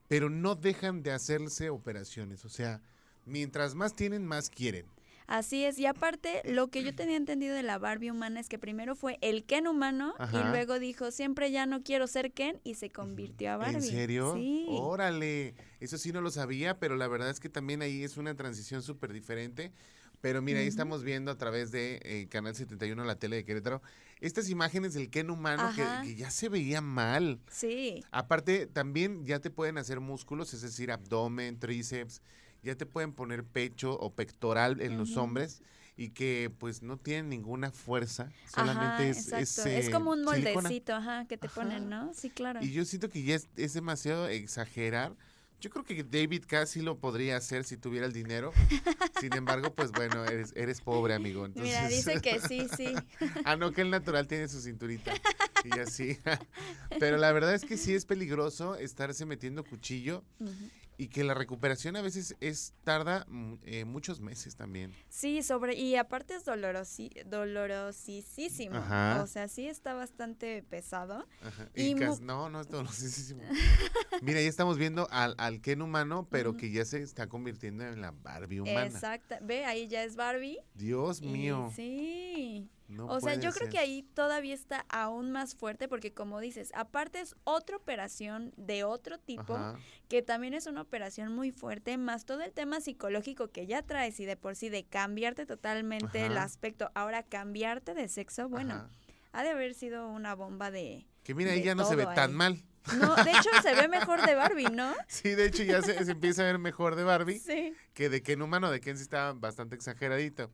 pero no dejan de hacerse operaciones. O sea, mientras más tienen, más quieren. Así es, y aparte, lo que yo tenía entendido de la Barbie humana es que primero fue el Ken humano Ajá. y luego dijo, siempre ya no quiero ser Ken y se convirtió a Barbie. ¿En serio? Sí. Órale, eso sí no lo sabía, pero la verdad es que también ahí es una transición súper diferente. Pero mira, ahí estamos viendo a través de eh, Canal 71, la tele de Querétaro, estas imágenes del Ken humano que, que ya se veía mal. Sí. Aparte, también ya te pueden hacer músculos, es decir, abdomen, tríceps, ya te pueden poner pecho o pectoral en los hombres y que pues no tienen ninguna fuerza, solamente Ajá, es, es, Es, como un silicona. moldecito, ajá, que te Ajá. ponen, ¿no? Sí, claro. Y yo siento que ya es, es demasiado exagerar. Yo creo que David casi lo podría hacer si tuviera el dinero. Sin embargo, pues bueno, eres, eres pobre, amigo. Entonces, Mira, dice que sí, sí. ah, no, que el natural tiene su cinturita. y así. Pero la verdad es que sí es peligroso estarse metiendo cuchillo. Y que la recuperación a veces es tarda eh, muchos meses también. Sí, sobre, y aparte es dolorosi, dolorosísimo. Ajá. O sea, sí está bastante pesado. Ajá. Y Y no, no es dolorosísimo. Mira, ya estamos viendo al, al Ken humano, pero que ya se está convirtiendo en la Barbie humana. Exacto. Ve, ahí ya es Barbie. Dios y mío. Sí. No o sea, yo creo que ahí todavía está aún más fuerte porque como dices, aparte es otra operación de otro tipo Ajá. que también es una operación muy fuerte, más todo el tema psicológico que ya traes y de por sí de cambiarte totalmente el aspecto, ahora cambiarte de sexo, bueno, Ajá. ha de haber sido una bomba de... Que mira, de ahí ya no se ve tan mal. No, de hecho se ve mejor de Barbie, ¿no? Sí, de hecho ya se, se empieza a ver mejor de Barbie Sí. que de Ken humano. De Ken sí está bastante exageradito.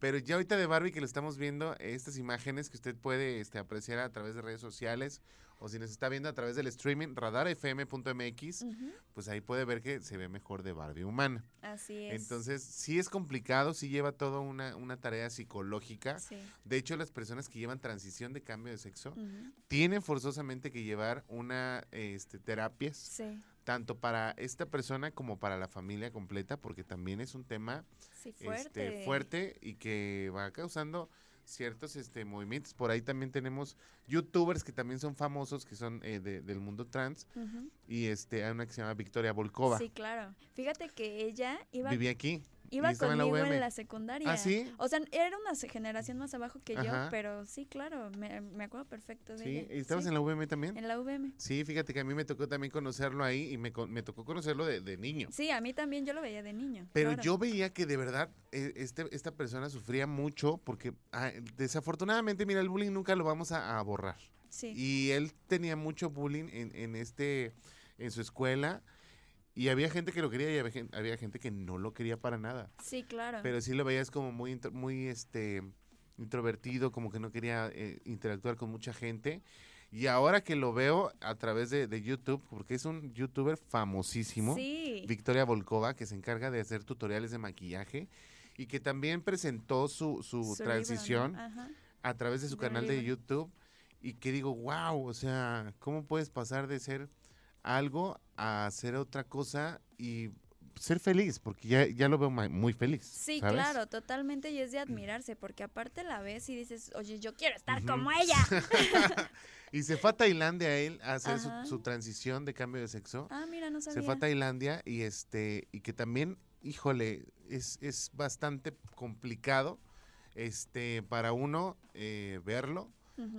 Pero ya ahorita de Barbie que lo estamos viendo, estas imágenes que usted puede este, apreciar a través de redes sociales o si nos está viendo a través del streaming radarfm.mx, Ujú. pues ahí puede ver que se ve mejor de Barbie humana. Así es. Entonces, sí es complicado, sí lleva toda una, una tarea psicológica. Sí. De hecho, las personas que llevan transición de cambio de sexo tienen forzosamente que llevar una este, terapias, Sí, tanto para esta persona como para la familia completa, porque también es un tema sí, fuerte. este, fuerte y que va causando ciertos este, movimientos. Por ahí también tenemos youtubers que también son famosos, que son eh, de- del mundo trans, y este, hay una que se llama Victoria Volkova. Sí, claro. Fíjate que ella iba, Vivía aquí. Iba en la conmigo en la secundaria. ¿Ah, sí? O sea, era una generación más abajo que yo, Ajá. pero sí, claro, me, me acuerdo perfecto de Sí, ella. ¿y estabas Sí, en la UVM también? en la UVM. Sí, fíjate que a mí me tocó también conocerlo ahí y me, me tocó conocerlo de, de niño. Sí, a mí también yo lo veía de niño. Pero claro. yo veía que de verdad eh, este, esta persona sufría mucho porque ah, desafortunadamente, mira, el bullying nunca lo vamos a, a borrar. Sí. Y él tenía mucho bullying en, en este, en su escuela. Y había gente que lo quería y había gen- había gente que no lo quería para nada. Sí, claro. Pero sí lo veías como muy, intro- muy este, introvertido, como que no quería eh, interactuar con mucha gente. Y ahora que lo veo a través de, de YouTube, porque es un youtuber famosísimo, Sí. Victoria Volkova, que se encarga de hacer tutoriales de maquillaje y que también presentó su, su, Su libro, ¿no? transición a través de su De canal de. YouTube y que digo, wow, o sea, ¿cómo puedes pasar de ser algo a hacer otra cosa y ser feliz? Porque ya, ya lo veo muy feliz. Sí, ¿sabes? claro, totalmente y es de admirarse, porque aparte la ves y dices, oye, yo quiero estar como ella. y se fue a Tailandia él a hacer su transición de cambio de sexo. ah, mira, no sabía. se fue a Tailandia y este y que también, híjole, es, es bastante complicado este para uno eh, verlo.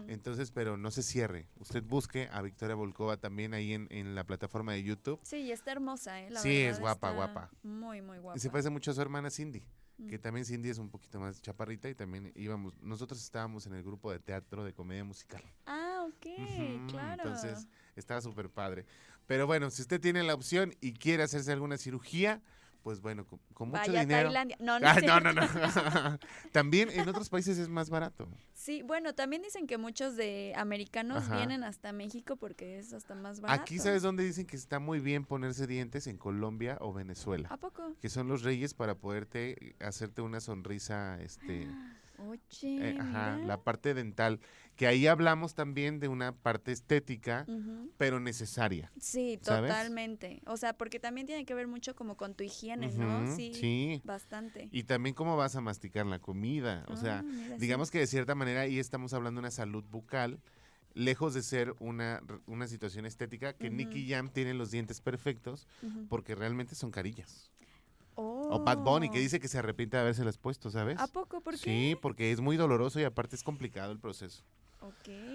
Entonces, pero no se cierre. Usted busque a Victoria Volkova también ahí en, en la plataforma de YouTube. Sí, y está hermosa, ¿eh? La Sí, es guapa, guapa. Muy, muy guapa. Y se parece mucho a su hermana Cindy, que Mm. también Cindy es un poquito más chaparrita y también íbamos, nosotros estábamos en el grupo de teatro de comedia musical. Ah, ok, claro. Entonces, estaba súper padre. Pero bueno, si usted tiene la opción y quiere hacerse alguna cirugía, pues bueno, con, con mucho Vaya dinero. Tailandia. No, no, es no, no, cierto. no. También en otros países es más barato. Sí, bueno, también dicen que muchos de americanos Ajá. vienen hasta México porque es hasta más barato. Aquí, ¿sabes dónde dicen que está muy bien ponerse dientes? En Colombia o Venezuela. ¿A poco? Que son los reyes para poderte hacerte una sonrisa, este, Oye, eh, ajá, la parte dental. Que ahí hablamos también de una parte estética, pero necesaria. Sí, ¿sabes? totalmente. O sea, porque también tiene que ver mucho como con tu higiene, ¿no? Sí, sí. bastante. Y también cómo vas a masticar la comida. O sea, Ah, sí. digamos que de cierta manera ahí estamos hablando de una salud bucal, lejos de ser una, una situación estética, que Nicky. Jam tiene los dientes perfectos porque realmente son carillas. O Bad Bunny, que dice que se arrepiente de habérselas puesto, ¿sabes? Oh. ¿A poco? ¿Por qué? Sí, porque es muy doloroso y aparte es complicado el proceso.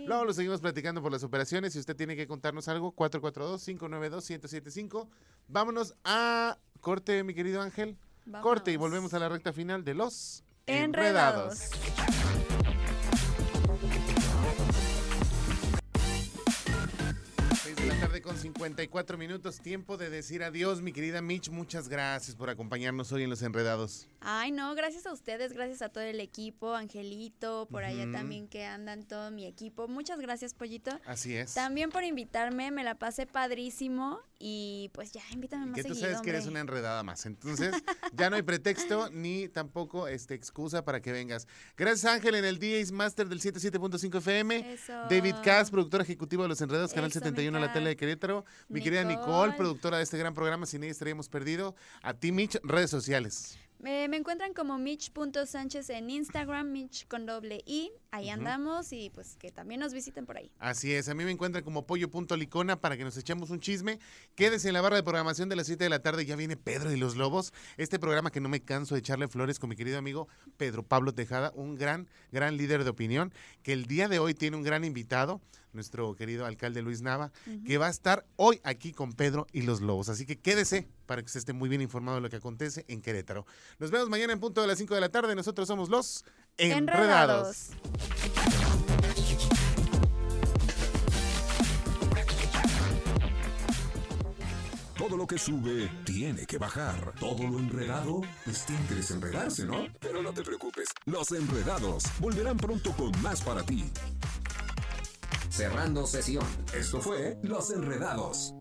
Luego lo seguimos platicando por las operaciones. Si usted tiene que contarnos algo, 442-592-1075. Vámonos a corte, mi querido Ángel. Corte y volvemos a la recta final de los Enredados. Tarde con 54 minutos. Tiempo de decir adiós, mi querida Mitch. Muchas gracias por acompañarnos hoy en Los Enredados. Ay, no, gracias a ustedes, gracias a todo el equipo, Angelito, por allá también que andan todo mi equipo. Muchas gracias, Pollito. Así es. También por invitarme, me la pasé padrísimo Y pues ya, invítame más Que tú seguido, sabes que eres una enredada más. Entonces, ya no hay pretexto ni tampoco este, excusa para que vengas. Gracias, Ángel, en el DJ's Master del 77.5 FM. Eso. David Cass, productor ejecutivo de Los Enredados, Canal Eso, mi 71 de la tele de Querétaro. Mi querida Nicole, Nicole. productora de este gran programa. Sin ella estaríamos perdido. A ti, Mitch, redes sociales. Eh, me encuentran como Mitch.sánchez en Instagram, Mitch con doble I. Ahí andamos y pues que también nos visiten por ahí. Así es, a mí me encuentran como pollo.licona para que nos echemos un chisme. Quédese en la barra de programación de las 7 de la tarde, ya viene Pedro y los Lobos. Este programa que no me canso de echarle flores con mi querido amigo Pedro Pablo Tejada, un gran, gran líder de opinión, que el día de hoy tiene un gran invitado, nuestro querido alcalde Luis Nava, que va a estar hoy aquí con Pedro y los Lobos. Así que quédese para que se esté muy bien informado de lo que acontece en Querétaro. Nos vemos mañana en punto de las 5 de la tarde. Nosotros somos los Enredados. Todo lo que sube tiene que bajar. Todo lo enredado, pues tiene que desenredarse, ¿no? Pero no te preocupes, los enredados volverán pronto con más para ti. Cerrando sesión. Esto fue Los Enredados.